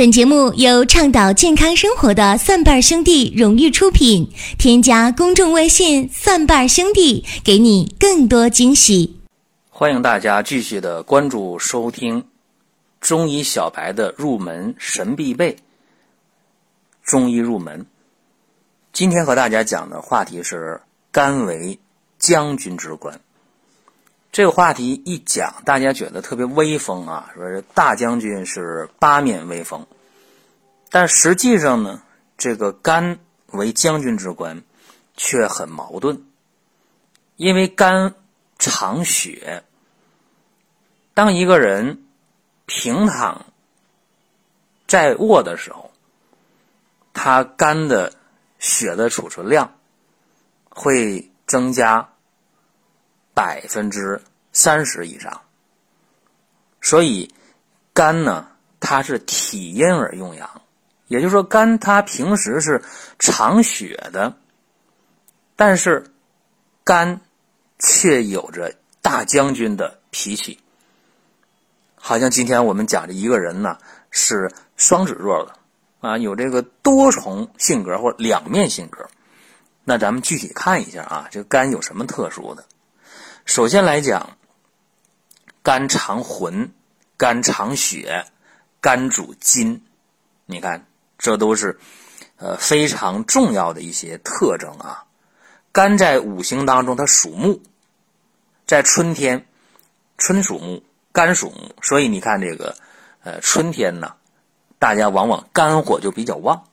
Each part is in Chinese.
本节目由倡导健康生活的蒜瓣兄弟荣誉出品。添加公众微信“蒜瓣兄弟”，给你更多惊喜。欢迎大家继续的关注收听中医小白的入门神必备。中医入门，今天和大家讲的话题是肝为将军之官。这个话题一讲，大家觉得特别威风啊，说是大将军是八面威风。但实际上呢，这个肝为将军之官，却很矛盾。因为肝藏血，当一个人平躺在卧的时候，他肝的血的储存量会增加。百分之三十以上，所以肝呢，它是体阴而用阳，也就是说，肝它平时是藏血的，但是肝却有着大将军的脾气，好像今天我们讲的一个人呢是双子座的啊，有这个多重性格或两面性格，那咱们具体看一下啊，这个肝有什么特殊的？首先来讲，肝藏魂，肝藏血，肝主筋。你看，这都是呃非常重要的一些特征啊。肝在五行当中，它属木，在春天，春属木，肝属木，所以你看这个呃春天呢，大家往往肝火就比较旺。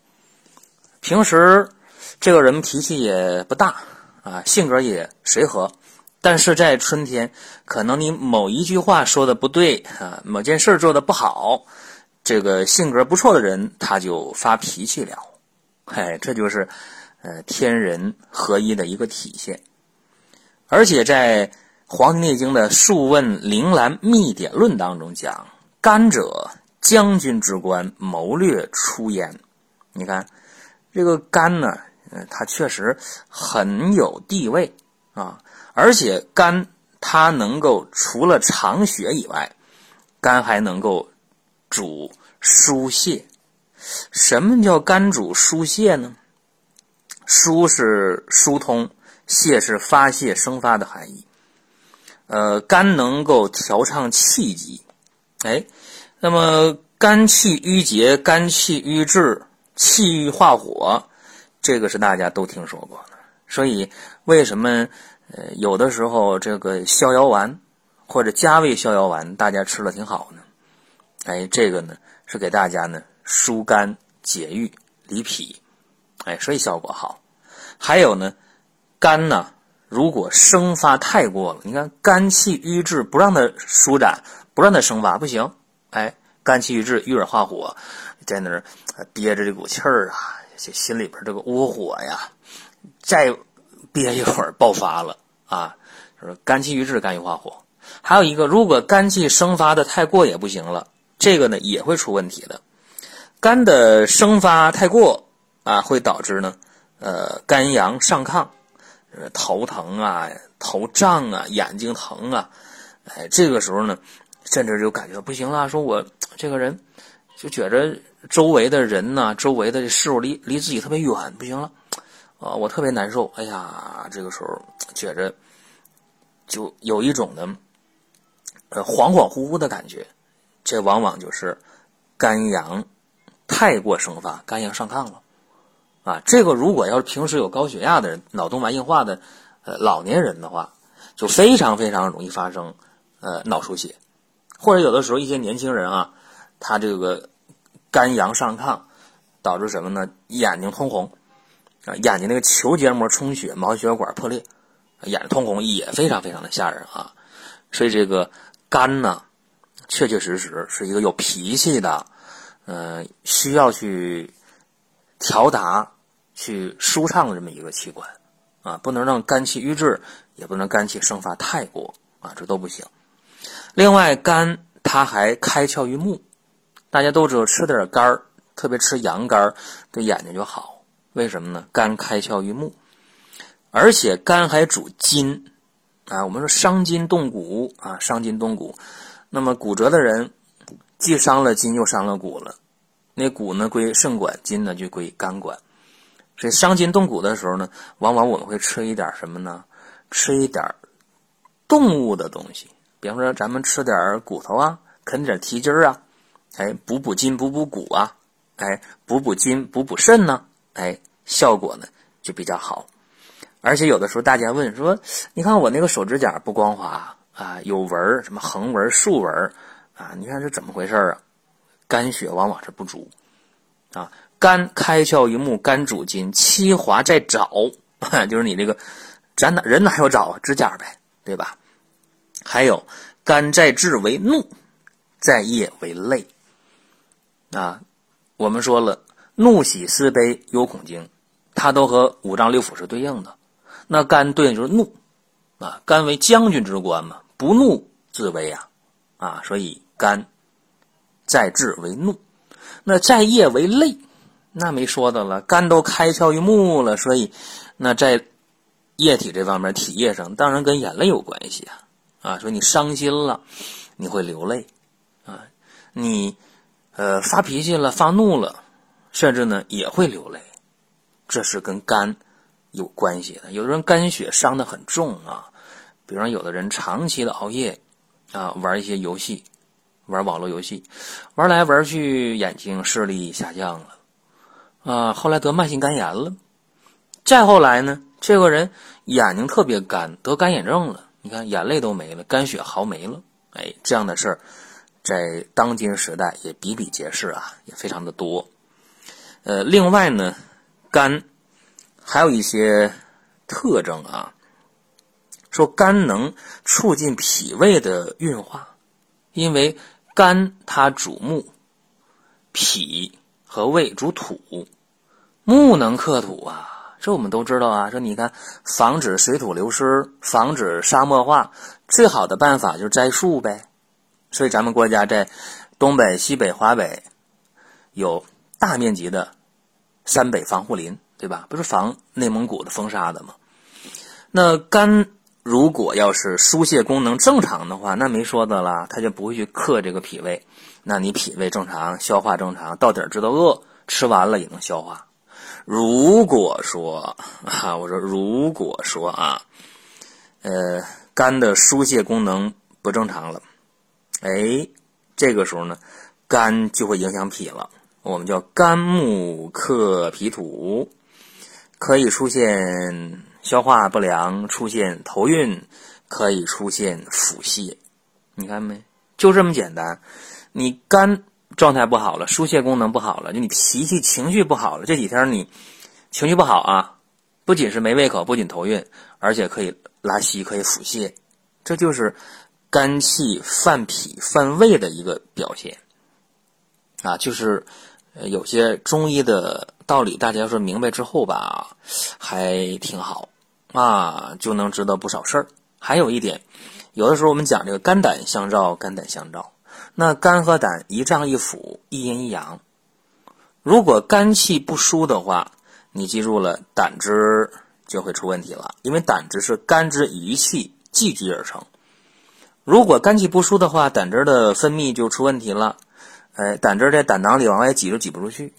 平时这个人脾气也不大啊，性格也随和。但是在春天，可能你某一句话说的不对啊，某件事做的不好，这个性格不错的人他就发脾气了，哎，这就是呃天人合一的一个体现。而且在《黄帝内经》的《素问·铃兰秘典论》当中讲：“甘者，将军之官，谋略出焉。”你看这个肝呢，嗯，它确实很有地位啊。而且肝它能够除了藏血以外，肝还能够主疏泄。什么叫肝主疏泄呢？疏是疏通，泄是发泄生发的含义。呃，肝能够调畅气机。哎，那么肝气郁结，肝气郁滞，气郁化火，这个是大家都听说过的。所以为什么？呃，有的时候这个逍遥丸或者加味逍遥丸，大家吃了挺好呢。哎，这个呢是给大家呢疏肝解郁理脾，哎，所以效果好。还有呢，肝呢如果生发太过了，你看肝气郁滞，不让它舒展，不让它生发，不行。哎，肝气郁滞，郁而化火，在那儿憋着这股气儿啊，这心里边这个窝火呀，再。憋一会儿爆发了啊！就是肝气郁滞，肝郁化火。还有一个，如果肝气生发的太过也不行了，这个呢也会出问题的。肝的生发太过啊，会导致呢，呃，肝阳上亢，头疼啊，头胀啊，眼睛疼啊，哎，这个时候呢，甚至就感觉不行了，说我这个人就觉着周围的人呢，周围的事物离离自己特别远，不行了。啊，我特别难受。哎呀，这个时候觉着就有一种呢，呃，恍恍惚惚的感觉。这往往就是肝阳太过生发，肝阳上亢了。啊，这个如果要是平时有高血压的人、脑动脉硬化的呃老年人的话，就非常非常容易发生呃脑出血，或者有的时候一些年轻人啊，他这个肝阳上亢，导致什么呢？眼睛通红。啊，眼睛那个球结膜充血，毛细血管破裂，眼睛通红也非常非常的吓人啊。所以这个肝呢，确确实实是一个有脾气的，嗯，需要去调达、去舒畅的这么一个器官啊，不能让肝气郁滞，也不能肝气生发太过啊，这都不行。另外，肝它还开窍于目，大家都知道吃点肝儿，特别吃羊肝儿，对眼睛就好。为什么呢？肝开窍于目，而且肝还主筋啊。我们说伤筋动骨啊，伤筋动骨。那么骨折的人既伤了筋又伤了骨了，那骨呢归肾管，筋呢就归肝管。所以伤筋动骨的时候呢，往往我们会吃一点什么呢？吃一点动物的东西，比方说咱们吃点骨头啊，啃点蹄筋啊，哎，补补筋，补补骨啊，哎，补补筋，补补肾呢，哎，效果呢就比较好。而且有的时候大家问说，你看我那个手指甲不光滑啊，有纹，什么横纹、竖纹啊，你看是怎么回事啊？肝血往往是不足啊。肝开窍于目，肝主筋，七华在爪，就是你这个，咱哪人哪有爪啊？指甲呗，对吧？还有肝在志为怒，在业为泪啊。我们说了，怒喜思悲忧恐惊，它都和五脏六腑是对应的。那肝对应就是怒啊，肝为将军之官嘛，不怒自威啊啊，所以肝在志为怒，那在业为泪。那没说的了，肝都开窍于目了，所以那在液体这方面，体液上当然跟眼泪有关系啊啊！说你伤心了，你会流泪啊，你呃发脾气了、发怒了，甚至呢也会流泪，这是跟肝有关系的。有的人肝血伤的很重啊，比方有的人长期的熬夜啊，玩一些游戏，玩网络游戏，玩来玩去，眼睛视力下降了。啊，后来得慢性肝炎了，再后来呢，这个人眼睛特别干，得干眼症了。你看，眼泪都没了，肝血耗没了。哎，这样的事儿，在当今时代也比比皆是啊，也非常的多。呃，另外呢，肝还有一些特征啊，说肝能促进脾胃的运化，因为肝它主木，脾和胃主土。木能克土啊，这我们都知道啊。说你看，防止水土流失，防止沙漠化，最好的办法就是栽树呗。所以咱们国家在东北、西北、华北有大面积的三北防护林，对吧？不是防内蒙古的风沙的吗？那肝如果要是疏泄功能正常的话，那没说的了，它就不会去克这个脾胃。那你脾胃正常，消化正常，到底知道饿，吃完了也能消化。如果说啊，我说如果说啊，呃，肝的疏泄功能不正常了，哎，这个时候呢，肝就会影响脾了。我们叫肝木克脾土，可以出现消化不良，出现头晕，可以出现腹泻。你看没？就这么简单。你肝。状态不好了，疏泄功能不好了，就你脾气情绪不好了。这几天你情绪不好啊，不仅是没胃口，不仅头晕，而且可以拉稀，可以腹泻，这就是肝气犯脾犯胃的一个表现啊。就是有些中医的道理，大家要是明白之后吧，还挺好啊，就能知道不少事儿。还有一点，有的时候我们讲这个肝胆相照，肝胆相照。那肝和胆一脏一腑，一阴一阳。如果肝气不舒的话，你记住了，胆汁就会出问题了。因为胆汁是肝之余气聚集而成。如果肝气不舒的话，胆汁的分泌就出问题了。哎，胆汁在胆囊里往外挤都挤不出去。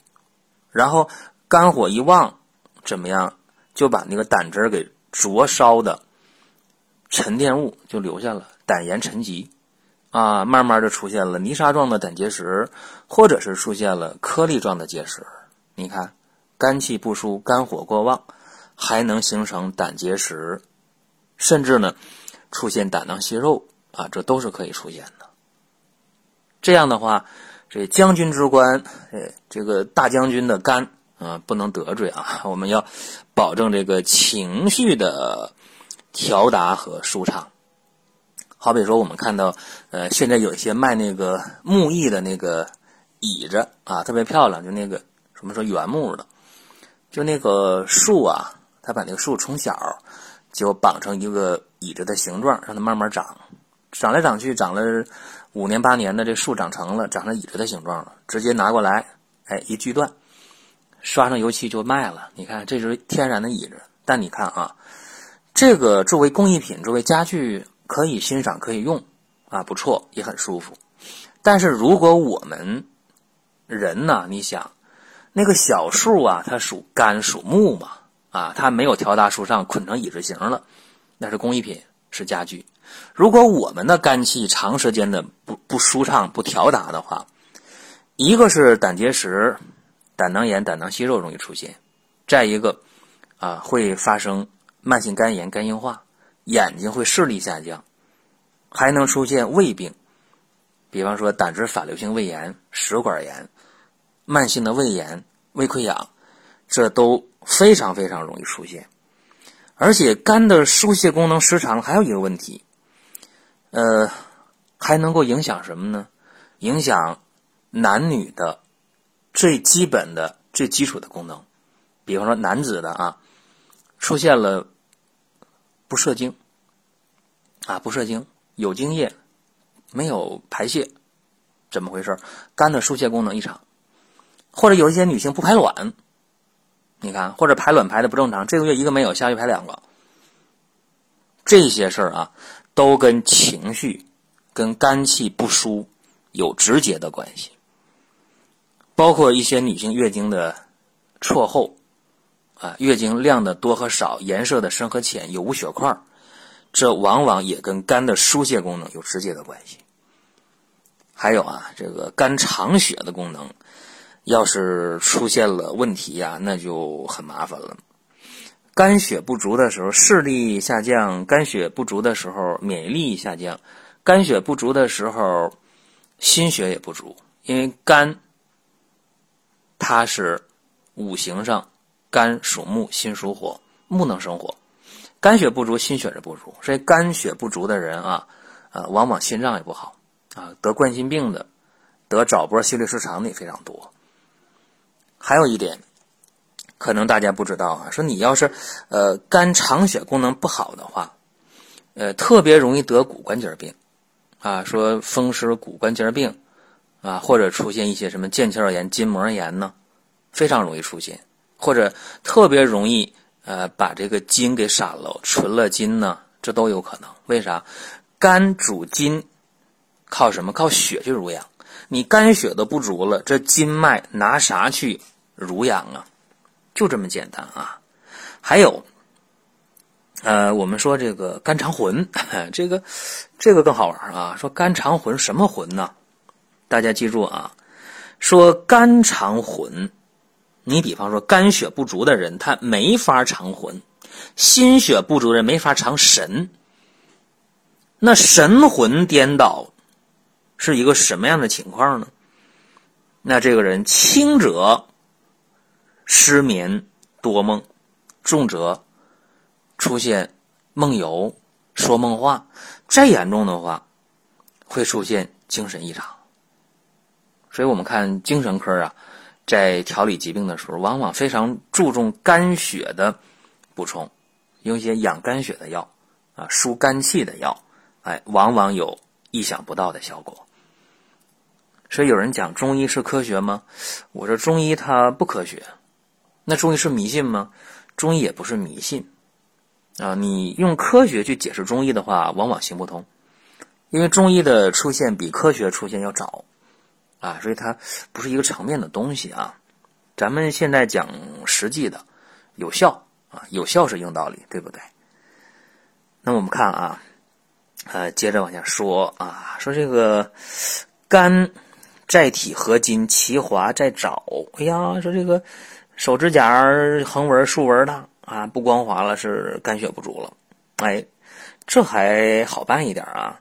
然后肝火一旺，怎么样？就把那个胆汁给灼烧的沉淀物就留下了，胆盐沉积。啊，慢慢的出现了泥沙状的胆结石，或者是出现了颗粒状的结石。你看，肝气不舒，肝火过旺，还能形成胆结石，甚至呢，出现胆囊息肉啊，这都是可以出现的。这样的话，这将军之官，哎，这个大将军的肝啊，不能得罪啊，我们要保证这个情绪的调达和舒畅。好比说，我们看到，呃，现在有一些卖那个木艺的那个椅子啊，特别漂亮，就那个什么说原木的，就那个树啊，他把那个树从小就绑成一个椅子的形状，让它慢慢长，长来长去，长了五年八年的，这树长成了，长成椅子的形状了，直接拿过来，哎，一锯断，刷上油漆就卖了。你看，这是天然的椅子，但你看啊，这个作为工艺品，作为家具。可以欣赏，可以用，啊，不错，也很舒服。但是如果我们人呢，你想那个小树啊，它属肝属木嘛，啊，它没有条大树上捆成椅子形了，那是工艺品，是家具。如果我们的肝气长时间的不不舒畅、不调达的话，一个是胆结石、胆囊炎、胆囊息肉容易出现，再一个啊会发生慢性肝炎、肝硬化，眼睛会视力下降，还能出现胃病，比方说胆汁反流性胃炎、食管炎、慢性的胃炎、胃溃疡，这都非常非常容易出现。而且肝的疏泄功能失常，还有一个问题。呃，还能够影响什么呢？影响男女的最基本的、最基础的功能。比方说，男子的啊，出现了不射精啊，不射精，有精液，没有排泄，怎么回事？肝的疏泄功能异常，或者有一些女性不排卵，你看，或者排卵排的不正常，这个月一个没有，下月排两个，这些事儿啊。都跟情绪、跟肝气不舒有直接的关系，包括一些女性月经的错后，啊，月经量的多和少、颜色的深和浅、有无血块，这往往也跟肝的疏泄功能有直接的关系。还有啊，这个肝藏血的功能，要是出现了问题呀，那就很麻烦了。肝血不足的时候，视力下降；肝血不足的时候，免疫力下降；肝血不足的时候，心血也不足。因为肝，它是五行上，肝属木，心属火，木能生火。肝血不足，心血是不足，所以肝血不足的人啊，啊，往往心脏也不好啊，得冠心病的，得早搏心律失常的也非常多。还有一点。可能大家不知道啊，说你要是，呃，肝藏血功能不好的话，呃，特别容易得骨关节病，啊，说风湿骨关节病，啊，或者出现一些什么腱鞘炎、筋膜炎呢，非常容易出现，或者特别容易，呃，把这个筋给散了，存了筋呢，这都有可能。为啥？肝主筋，靠什么？靠血去濡养。你肝血都不足了，这筋脉拿啥去濡养啊？就这么简单啊！还有，呃，我们说这个肝肠魂，这个这个更好玩啊！说肝肠魂什么魂呢？大家记住啊，说肝肠魂，你比方说肝血不足的人，他没法藏魂；心血不足的人没法藏神。那神魂颠倒是一个什么样的情况呢？那这个人轻者。失眠多梦，重则出现梦游、说梦话；再严重的话，会出现精神异常。所以我们看精神科啊，在调理疾病的时候，往往非常注重肝血的补充，用一些养肝血的药啊、疏肝气的药，哎，往往有意想不到的效果。所以有人讲中医是科学吗？我说中医它不科学。那中医是迷信吗？中医也不是迷信，啊，你用科学去解释中医的话，往往行不通，因为中医的出现比科学出现要早，啊，所以它不是一个层面的东西啊。咱们现在讲实际的，有效啊，有效是硬道理，对不对？那我们看啊，呃，接着往下说啊，说这个肝在体合金，其华在爪。哎呀，说这个。手指甲横纹、竖纹的啊，不光滑了，是肝血不足了。哎，这还好办一点啊。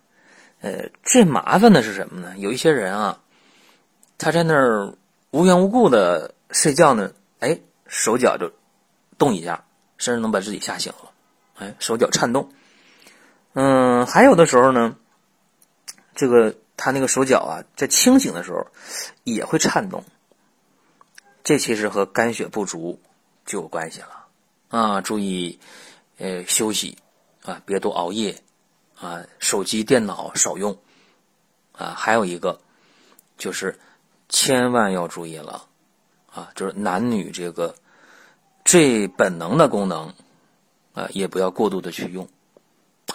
呃，最麻烦的是什么呢？有一些人啊，他在那儿无缘无故的睡觉呢，哎，手脚就动一下，甚至能把自己吓醒了。哎，手脚颤动。嗯，还有的时候呢，这个他那个手脚啊，在清醒的时候也会颤动。这其实和肝血不足就有关系了啊！注意，呃，休息啊，别多熬夜啊，手机、电脑少用啊。还有一个就是千万要注意了啊，就是男女这个最本能的功能啊，也不要过度的去用，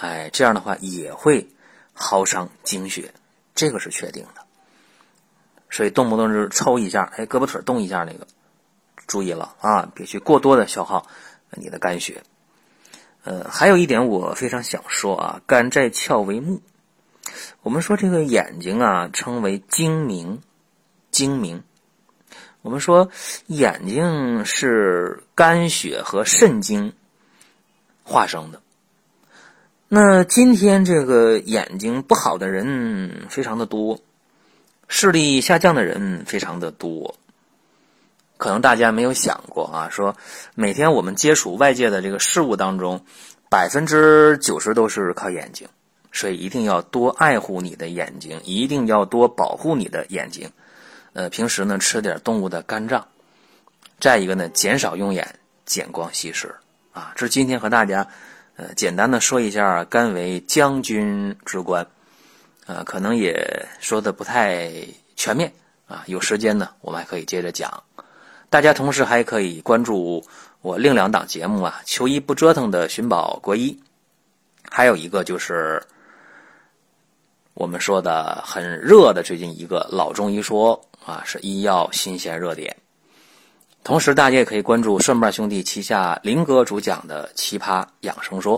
哎，这样的话也会耗伤精血，这个是确定的。所以动不动就是抽一下，哎，胳膊腿动一下那个，注意了啊，别去过多的消耗你的肝血。呃，还有一点我非常想说啊，肝在窍为目。我们说这个眼睛啊，称为睛明，睛明。我们说眼睛是肝血和肾精化生的。那今天这个眼睛不好的人非常的多。视力下降的人非常的多，可能大家没有想过啊，说每天我们接触外界的这个事物当中，百分之九十都是靠眼睛，所以一定要多爱护你的眼睛，一定要多保护你的眼睛。呃，平时呢吃点动物的肝脏，再一个呢减少用眼，减光吸食啊。这是今天和大家呃简单的说一下肝为将军之官。呃，可能也说的不太全面啊。有时间呢，我们还可以接着讲。大家同时还可以关注我另两档节目啊，《求医不折腾的寻宝国医》，还有一个就是我们说的很热的最近一个老中医说啊，是医药新鲜热点。同时，大家也可以关注顺瓣兄弟旗下林哥主讲的《奇葩养生说》。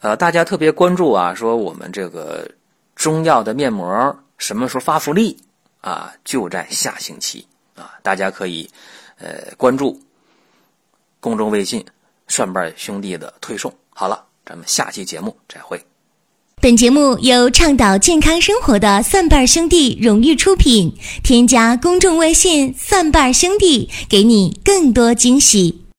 呃，大家特别关注啊，说我们这个。中药的面膜什么时候发福利啊？就在下星期啊！大家可以呃关注公众微信“蒜瓣兄弟”的推送。好了，咱们下期节目再会。本节目由倡导健康生活的蒜瓣兄弟荣誉出品。添加公众微信“蒜瓣兄弟”，给你更多惊喜。